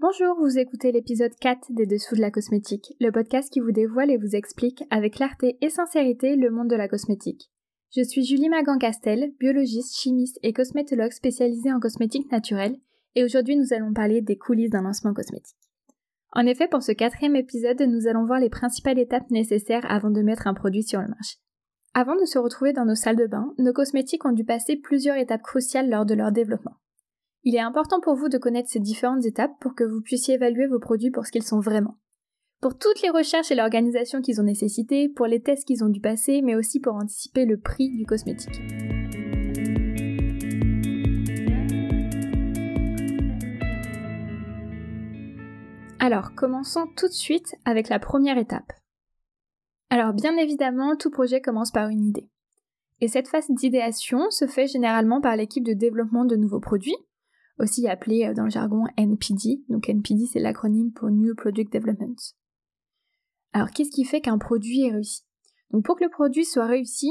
Bonjour, vous écoutez l'épisode 4 des Dessous de la cosmétique, le podcast qui vous dévoile et vous explique avec clarté et sincérité le monde de la cosmétique. Je suis Julie Magan-Castel, biologiste, chimiste et cosmétologue spécialisée en cosmétique naturelle, et aujourd'hui nous allons parler des coulisses d'un lancement cosmétique. En effet, pour ce quatrième épisode, nous allons voir les principales étapes nécessaires avant de mettre un produit sur le marché. Avant de se retrouver dans nos salles de bain, nos cosmétiques ont dû passer plusieurs étapes cruciales lors de leur développement. Il est important pour vous de connaître ces différentes étapes pour que vous puissiez évaluer vos produits pour ce qu'ils sont vraiment. Pour toutes les recherches et l'organisation qu'ils ont nécessité, pour les tests qu'ils ont dû passer, mais aussi pour anticiper le prix du cosmétique. Alors, commençons tout de suite avec la première étape. Alors, bien évidemment, tout projet commence par une idée. Et cette phase d'idéation se fait généralement par l'équipe de développement de nouveaux produits, aussi appelé euh, dans le jargon NPD. Donc NPD, c'est l'acronyme pour New Product Development. Alors, qu'est-ce qui fait qu'un produit est réussi? Donc, pour que le produit soit réussi,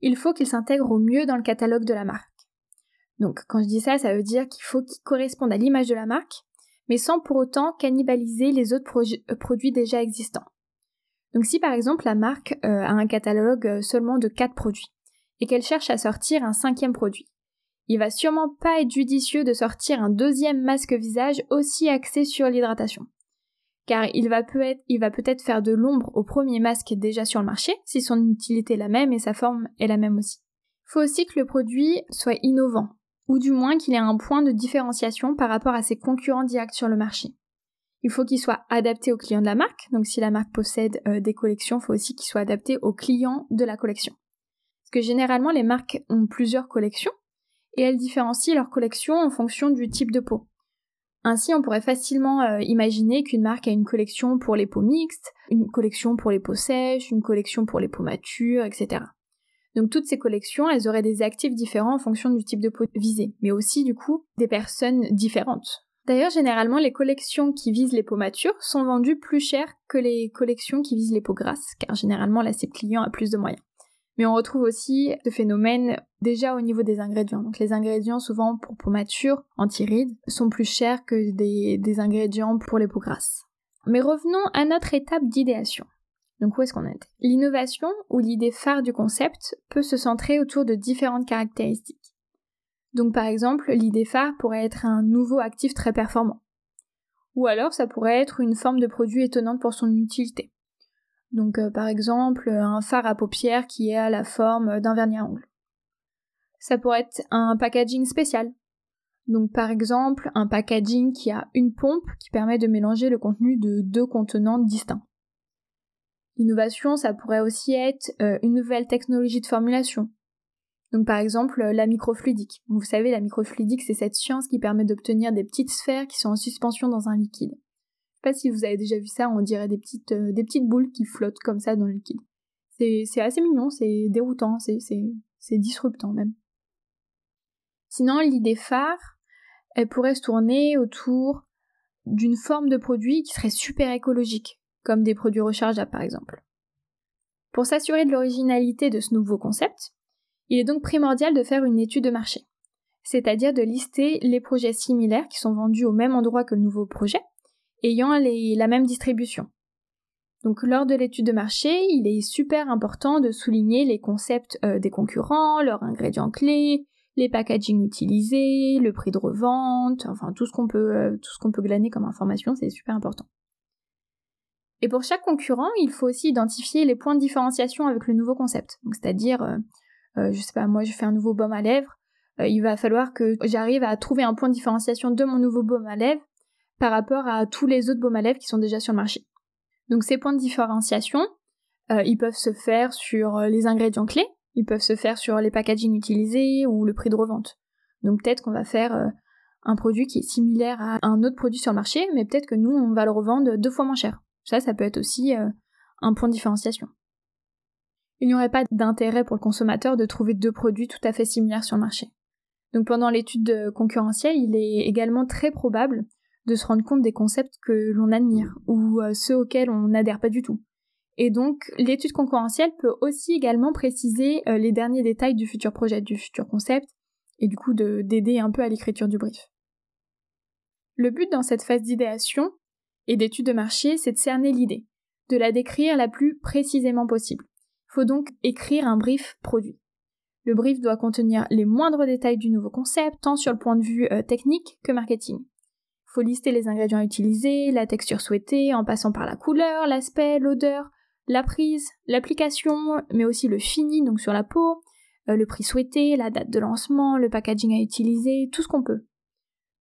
il faut qu'il s'intègre au mieux dans le catalogue de la marque. Donc, quand je dis ça, ça veut dire qu'il faut qu'il corresponde à l'image de la marque, mais sans pour autant cannibaliser les autres euh, produits déjà existants. Donc, si par exemple la marque euh, a un catalogue seulement de 4 produits, et qu'elle cherche à sortir un cinquième produit, il va sûrement pas être judicieux de sortir un deuxième masque visage aussi axé sur l'hydratation. Car il va peut-être faire de l'ombre au premier masque déjà sur le marché, si son utilité est la même et sa forme est la même aussi. Il faut aussi que le produit soit innovant, ou du moins qu'il ait un point de différenciation par rapport à ses concurrents directs sur le marché. Il faut qu'il soit adapté aux clients de la marque, donc si la marque possède euh, des collections, il faut aussi qu'il soit adapté aux clients de la collection. Parce que généralement les marques ont plusieurs collections, et elles différencient leur collection en fonction du type de peau. Ainsi, on pourrait facilement euh, imaginer qu'une marque a une collection pour les peaux mixtes, une collection pour les peaux sèches, une collection pour les peaux matures, etc. Donc toutes ces collections, elles auraient des actifs différents en fonction du type de peau visée, mais aussi du coup des personnes différentes. D'ailleurs, généralement, les collections qui visent les peaux matures sont vendues plus cher que les collections qui visent les peaux grasses, car généralement la cible client a plus de moyens. Mais on retrouve aussi ce phénomène déjà au niveau des ingrédients. Donc les ingrédients souvent pour peau mature, anti-rides, sont plus chers que des, ingrédients pour les peaux grasses. Mais revenons à notre étape d'idéation. Donc où est-ce qu'on est? L'innovation ou l'idée phare du concept peut se centrer autour de différentes caractéristiques. Donc par exemple, l'idée phare pourrait être un nouveau actif très performant. Ou alors ça pourrait être une forme de produit étonnante pour son utilité. Donc euh, par exemple un phare à paupières qui à la forme d'un vernis à ongles. Ça pourrait être un packaging spécial. Donc par exemple un packaging qui a une pompe qui permet de mélanger le contenu de deux contenants distincts. L'innovation, ça pourrait aussi être euh, une nouvelle technologie de formulation. Donc par exemple la microfluidique. Vous savez, la microfluidique, c'est cette science qui permet d'obtenir des petites sphères qui sont en suspension dans un liquide sais pas si vous avez déjà vu ça, on dirait des petites, euh, des petites boules qui flottent comme ça dans le liquide. C'est assez mignon, c'est déroutant, c'est disruptant même. Sinon, l'idée phare, elle pourrait se tourner autour d'une forme de produit qui serait super écologique, comme des produits rechargeables par exemple. Pour s'assurer de l'originalité de ce nouveau concept, il est donc primordial de faire une étude de marché, c'est-à-dire de lister les projets similaires qui sont vendus au même endroit que le nouveau projet, ayant la même distribution. Donc lors de l'étude de marché, il est super important de souligner les concepts euh, des concurrents, leurs ingrédients clés, les packaging utilisés, le prix de revente, enfin tout ce qu'on peut, euh, tout ce qu'on peut glaner comme information, c'est super important. Et pour chaque concurrent, il faut aussi identifier les points de différenciation avec le nouveau concept. c'est-à-dire, euh, je sais pas, moi je fais un nouveau baume à lèvres, il va falloir que j'arrive à trouver un point de différenciation de mon nouveau baume à lèvres par rapport à tous les autres baumes à lèvres qui sont déjà sur le marché. Donc ces points de différenciation, euh, ils peuvent se faire sur euh, les ingrédients clés, ils peuvent se faire sur les packaging utilisés ou le prix de revente. Donc peut-être qu'on va faire euh, un produit qui est similaire à un autre produit sur le marché, mais peut-être que nous, on va le revendre deux fois moins cher. Ça, ça peut être aussi un point de différenciation. Il n'y aurait pas d'intérêt pour le consommateur de trouver deux produits tout à fait similaires sur le marché. Donc pendant l'étude concurrentielle, il est également très probable de se rendre compte des concepts que l'on admire ou euh, ceux auxquels on n'adhère pas du tout. Et donc l'étude concurrentielle peut aussi également préciser euh, les derniers détails du futur projet, du futur concept, et du coup d'aider un peu à l'écriture du brief. Le but dans cette phase d'idéation et d'étude de marché, c'est de cerner l'idée, de la décrire la plus précisément possible. Il faut donc écrire un brief produit. Le brief doit contenir les moindres détails du nouveau concept, tant sur le point de vue euh, technique que marketing. Faut lister les ingrédients utilisés, la texture souhaitée, en passant par la couleur, l'aspect, l'odeur, la prise, l'application, mais aussi le fini, donc sur la peau, euh, le prix souhaité, la date de lancement, le packaging à utiliser, tout ce qu'on peut.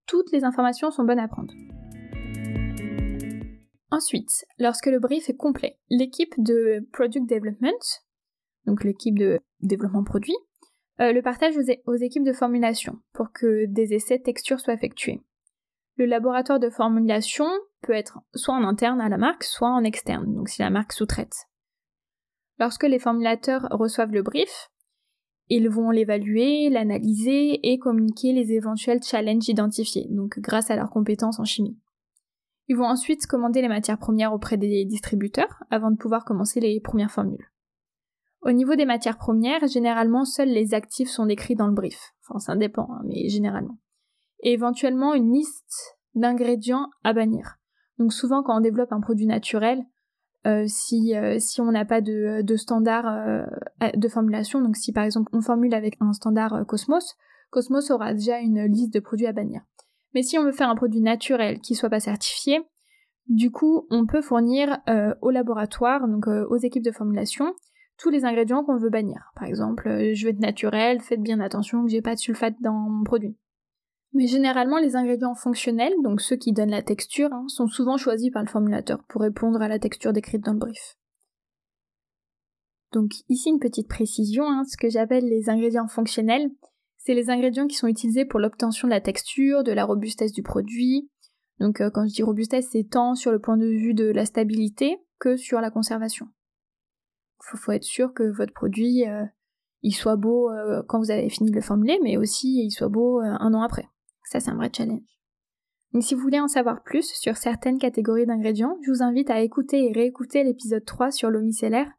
Toutes les informations sont bonnes à prendre. Ensuite, lorsque le brief est complet, l'équipe de Product Development, donc l'équipe de développement produit, euh, le partage aux, équipes de formulation pour que des essais de texture soient effectués. Le laboratoire de formulation peut être soit en interne à la marque, soit en externe, donc si la marque sous-traite. Lorsque les formulateurs reçoivent le brief, ils vont l'évaluer, l'analyser et communiquer les éventuels challenges identifiés, donc grâce à leurs compétences en chimie. Ils vont ensuite commander les matières premières auprès des distributeurs avant de pouvoir commencer les premières formules. Au niveau des matières premières, généralement seuls les actifs sont décrits dans le brief. Enfin, ça dépend, hein, mais généralement. Et éventuellement une liste d'ingrédients à bannir. Donc souvent quand on développe un produit naturel, euh, si, euh, si on n'a pas de, standard euh, de formulation, donc si par exemple on formule avec un standard Cosmos, Cosmos aura déjà une liste de produits à bannir. Mais si on veut faire un produit naturel qui soit pas certifié, du coup on peut fournir au laboratoire, donc aux équipes de formulation, tous les ingrédients qu'on veut bannir. Par exemple, je veux être naturel, faites bien attention que j'ai pas de sulfate dans mon produit. Mais généralement, les ingrédients fonctionnels, donc ceux qui donnent la texture, hein, sont souvent choisis par le formulateur pour répondre à la texture décrite dans le brief. Donc ici une petite précision, hein, ce que j'appelle les ingrédients fonctionnels, c'est les ingrédients qui sont utilisés pour l'obtention de la texture, de la robustesse du produit. Donc euh, quand je dis robustesse, c'est tant sur le point de vue de la stabilité que sur la conservation faut, faut être sûr que votre produit euh, il soit beau euh, quand vous avez fini de le formuler, mais aussi il soit beau un an après. Ça, c'est un vrai challenge. Donc si vous voulez en savoir plus sur certaines catégories d'ingrédients, je vous invite à écouter et réécouter l'épisode 3 sur l'eau micellaire,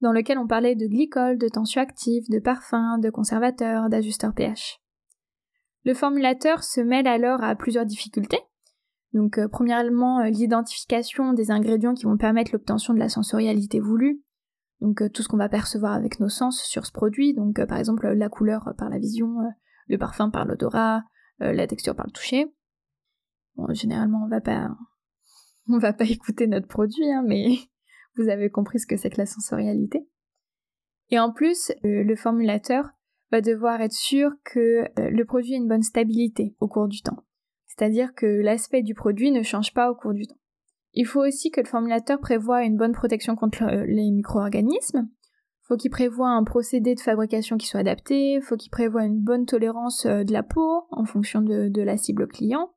dans lequel on parlait de glycol, de tensioactifs, de parfums, de conservateurs, d'ajusteurs pH. Le formulateur se mêle alors à plusieurs difficultés. Donc premièrement, l'identification des ingrédients qui vont permettre l'obtention de la sensorialité voulue, donc euh, tout ce qu'on va percevoir avec nos sens sur ce produit, donc euh, par exemple la couleur par la vision, euh, le parfum par l'odorat, la texture par le toucher. Généralement on va pas on va pas écouter notre produit, hein, mais vous avez compris ce que c'est que la sensorialité. Et en plus, le formulateur va devoir être sûr que le produit a une bonne stabilité au cours du temps. C'est-à-dire que l'aspect du produit ne change pas au cours du temps. Il faut aussi que le formulateur prévoie une bonne protection contre euh, les micro-organismes. Faut qu'il prévoie un procédé de fabrication qui soit adapté. Faut qu'il prévoie une bonne tolérance euh, de la peau en fonction de, la cible client.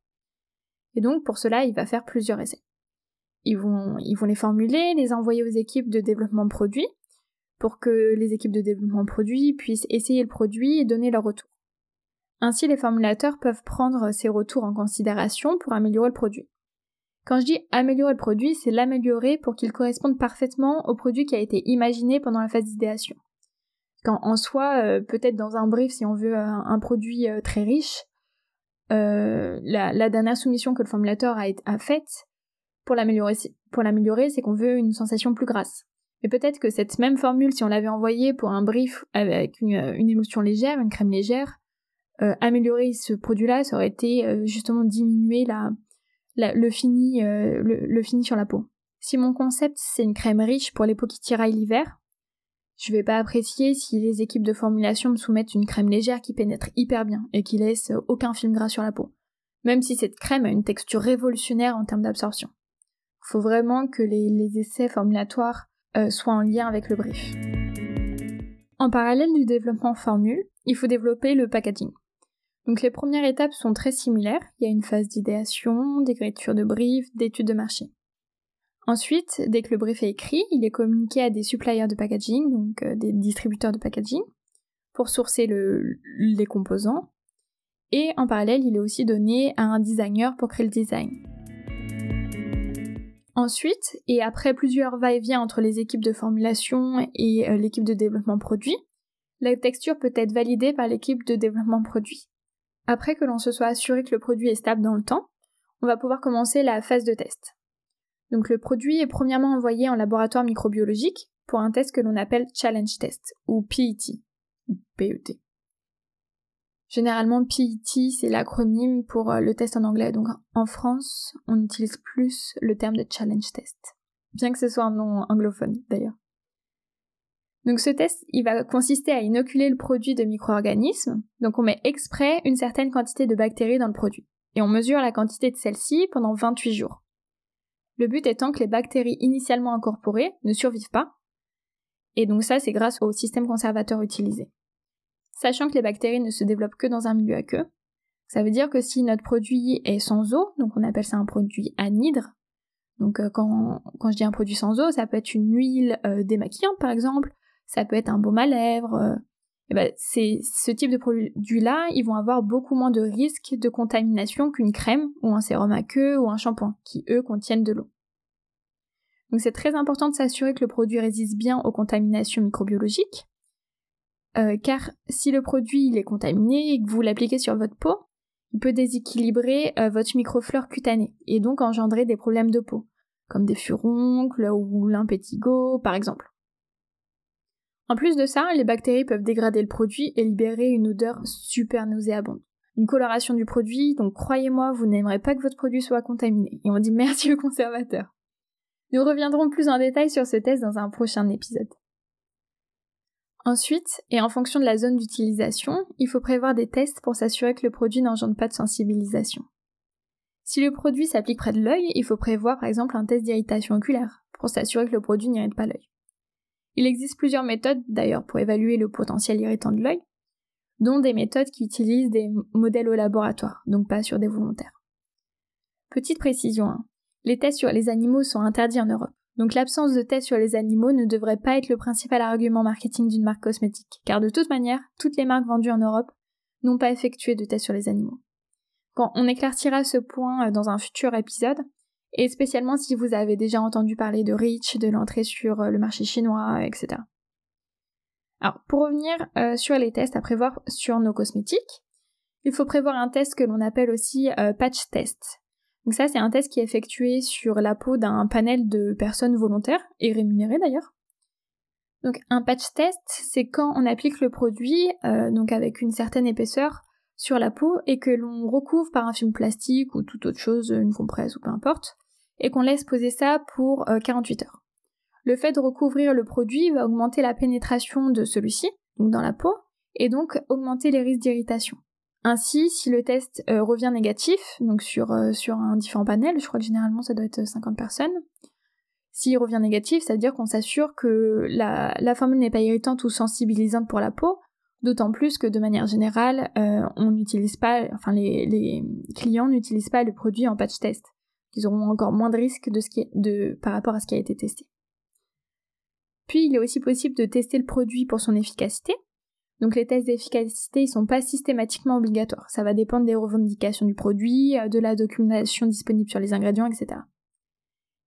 Et donc pour cela, il va faire plusieurs essais. Ils vont, les formuler, les envoyer aux équipes de développement de produits pour que les équipes de développement de produits puissent essayer le produit et donner leur retour. Ainsi, les formulateurs peuvent prendre ces retours en considération pour améliorer le produit. Quand je dis améliorer le produit, c'est l'améliorer pour qu'il corresponde parfaitement au produit qui a été imaginé pendant la phase d'idéation. Quand en soi, euh, peut-être dans un brief, si on veut un, produit euh, très riche, euh, la, dernière soumission que le formulateur a, faite pour l'améliorer, c'est qu'on veut une sensation plus grasse. Mais peut-être que cette même formule, si on l'avait envoyée pour un brief avec une, une légère, une crème légère, améliorer ce produit-là, ça aurait été justement diminuer la, le, fini, euh, le, fini sur la peau. Si mon concept c'est une crème riche pour les peaux qui tiraillent l'hiver, je vais pas apprécier si les équipes de formulation me soumettent une crème légère qui pénètre hyper bien et qui laisse aucun film gras sur la peau. Même si cette crème a une texture révolutionnaire en termes d'absorption. Faut vraiment que les, essais formulatoires euh, soient en lien avec le brief. En parallèle du développement formule, il faut développer le packaging. Donc les premières étapes sont très similaires. Il y a une phase d'idéation, d'écriture de brief, d'étude de marché. Ensuite, dès que le brief est écrit, il est communiqué à des suppliers de packaging, donc euh, des distributeurs de packaging, pour sourcer les composants. Et en parallèle, il est aussi donné à un designer pour créer le design. Ensuite, et après plusieurs va-et-vient entre les équipes de formulation et euh, l'équipe de développement produit, la texture peut être validée par l'équipe de développement produit. Après que l'on se soit assuré que le produit est stable dans le temps, on va pouvoir commencer la phase de test. Donc le produit est premièrement envoyé en laboratoire microbiologique pour un test que l'on appelle Challenge Test ou PET PET. Généralement PET c'est l'acronyme pour euh, le test en anglais, donc en France on utilise plus le terme de Challenge Test, bien que ce soit un nom anglophone d'ailleurs. Donc ce test, il va consister à inoculer le produit de micro-organismes. Donc on met exprès une certaine quantité de bactéries dans le produit. Et on mesure la quantité de celles-ci pendant 28 jours. Le but étant que les bactéries initialement incorporées ne survivent pas. Et donc ça, c'est grâce au système conservateur utilisé. Sachant que les bactéries ne se développent que dans un milieu aqueux, ça veut dire que si notre produit est sans eau, donc on appelle ça un produit anhydre, donc euh, quand, quand, je dis un produit sans eau, ça peut être une huile euh, démaquillante par exemple, ça peut être un baume à lèvres. Ben, c'est ce type de produits-là, ils vont avoir beaucoup moins de risques de contamination qu'une crème ou un sérum à queue ou un shampoing, qui eux contiennent de l'eau. Donc c'est très important de s'assurer que le produit résiste bien aux contaminations microbiologiques, euh, car si le produit il est contaminé et que vous l'appliquez sur votre peau, il peut déséquilibrer euh, votre microflore cutanée et donc engendrer des problèmes de peau, comme des furoncles ou l'impétigo par exemple. En plus de ça, les bactéries peuvent dégrader le produit et libérer une odeur super nauséabonde. Une coloration du produit, donc croyez-moi, vous n'aimerez pas que votre produit soit contaminé. Et on dit merci au conservateur. Nous reviendrons plus en détail sur ce test dans un prochain épisode. Ensuite, et en fonction de la zone d'utilisation, il faut prévoir des tests pour s'assurer que le produit n'engendre pas de sensibilisation. Si le produit s'applique près de l'œil, il faut prévoir par exemple un test d'irritation oculaire pour s'assurer que le produit n'irrite pas l'œil. Il existe plusieurs méthodes d'ailleurs pour évaluer le potentiel irritant de l'œil, dont des méthodes qui utilisent des modèles au laboratoire, donc pas sur des volontaires. Petite précision, hein. les tests sur les animaux sont interdits en Europe, donc l'absence de tests sur les animaux ne devrait pas être le principal argument marketing d'une marque cosmétique, car de toute manière, toutes les marques vendues en Europe n'ont pas effectué de tests sur les animaux. Quand on éclaircira ce point euh, dans un futur épisode, et spécialement si vous avez déjà entendu parler de REACH, de l'entrée sur euh, le marché chinois, etc. Alors, pour revenir euh, sur les tests à prévoir sur nos cosmétiques, il faut prévoir un test que l'on appelle aussi euh, patch test. Donc ça, c'est un test qui est effectué sur la peau d'un panel de personnes volontaires et rémunérées d'ailleurs. Donc un patch test, c'est quand on applique le produit, donc avec une certaine épaisseur, sur la peau et que l'on recouvre par un film plastique ou toute autre chose, une compresse ou peu importe, et qu'on laisse poser ça pour 48 euh, heures. Le fait de recouvrir le produit va augmenter la pénétration de celui-ci, donc dans la peau, et donc augmenter les risques d'irritation. Ainsi, si le test euh, revient négatif, donc sur, euh, sur un différent panel, je crois que généralement ça doit être 50 personnes, s'il revient négatif, c'est-à-dire qu'on s'assure que la formule n'est pas irritante ou sensibilisante pour la peau, D'autant plus que de manière générale, euh, on n'utilise pas, enfin les, clients n'utilisent pas le produit en patch test. Ils auront encore moins de risques de ce qui de, par rapport à ce qui a été testé. Puis il est aussi possible de tester le produit pour son efficacité. Donc les tests d'efficacité, ils sont pas systématiquement obligatoires. Ça va dépendre des revendications du produit, de la documentation disponible sur les ingrédients, etc.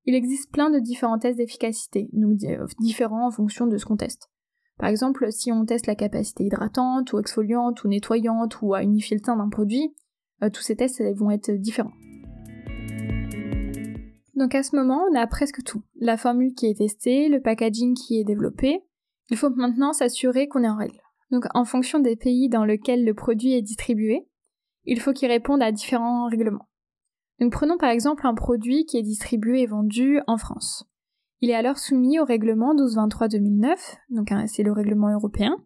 Il existe plein de différents tests d'efficacité, donc différents en fonction de ce qu'on teste. Par exemple, si on teste la capacité hydratante ou exfoliante ou nettoyante ou à unifier le teint d'un produit, euh, tous ces tests vont être différents. Donc à ce moment, on a presque tout. La formule qui est testée, le packaging qui est développé. Il faut maintenant s'assurer qu'on est en règle. Donc en fonction des pays dans lesquels le produit est distribué, il faut qu'il réponde à différents règlements. Donc prenons par exemple un produit qui est distribué et vendu en France. Il est alors soumis au règlement 1223-2009, donc hein, c'est le règlement européen,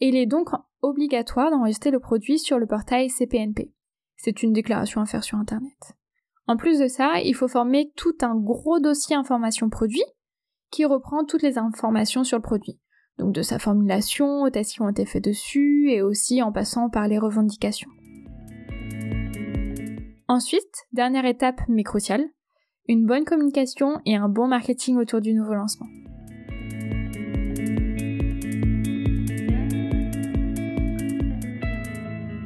et il est donc obligatoire d'enregistrer le produit sur le portail CPNP. C'est une déclaration à faire sur Internet. En plus de ça, il faut former tout un gros dossier information produit qui reprend toutes les informations sur le produit. Donc de sa formulation, aux tests qui ont été faits dessus, et aussi en passant par les revendications. Ensuite, dernière étape mais cruciale, une bonne communication et un bon marketing autour du nouveau lancement.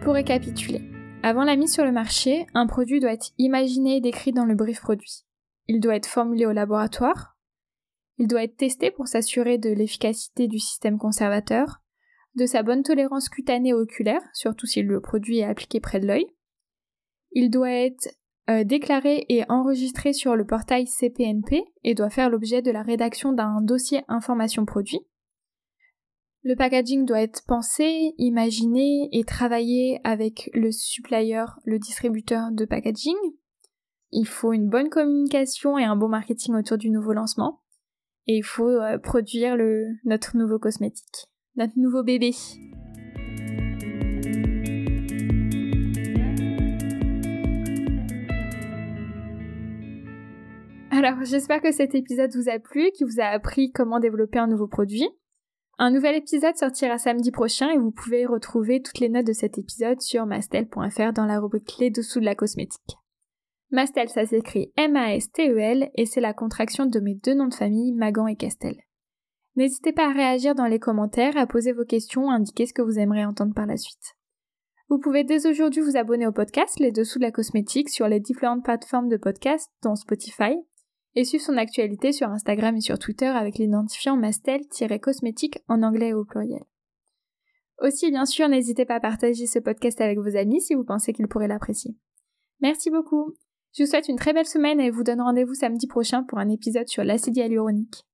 Pour récapituler, avant la mise sur le marché, un produit doit être imaginé et décrit dans le brief produit. Il doit être formulé au laboratoire. Il doit être testé pour s'assurer de l'efficacité du système conservateur, de sa bonne tolérance cutanée et oculaire, surtout si le produit est appliqué près de l'œil. Il doit être euh, déclaré et enregistré sur le portail CPNP et doit faire l'objet de la rédaction d'un dossier information produit. Le packaging doit être pensé, imaginé et travaillé avec le supplier, le distributeur de packaging. Il faut une bonne communication et un bon marketing autour du nouveau lancement. Et il faut euh, produire le, notre nouveau cosmétique, notre nouveau bébé. Alors j'espère que cet épisode vous a plu, qu'il vous a appris comment développer un nouveau produit. Un nouvel épisode sortira samedi prochain et vous pouvez retrouver toutes les notes de cet épisode sur mastel.fr dans la rubrique clé dessous de la cosmétique. Mastel, ça s'écrit M-A-S-T-E-L et c'est la contraction de mes deux noms de famille, Magan et Castel. N'hésitez pas à réagir dans les commentaires, à poser vos questions, à indiquer ce que vous aimeriez entendre par la suite. Vous pouvez dès aujourd'hui vous abonner au podcast Les Dessous de la Cosmétique sur les différentes plateformes de podcast, dont Spotify, et suivre son actualité sur Instagram et sur Twitter avec l'identifiant mastel-cosmétique en anglais au pluriel. Aussi, bien sûr, n'hésitez pas à partager ce podcast avec vos amis si vous pensez qu'ils pourraient l'apprécier. Merci beaucoup. Je vous souhaite une très belle semaine et vous donne rendez-vous samedi prochain pour un épisode sur l'acide hyaluronique.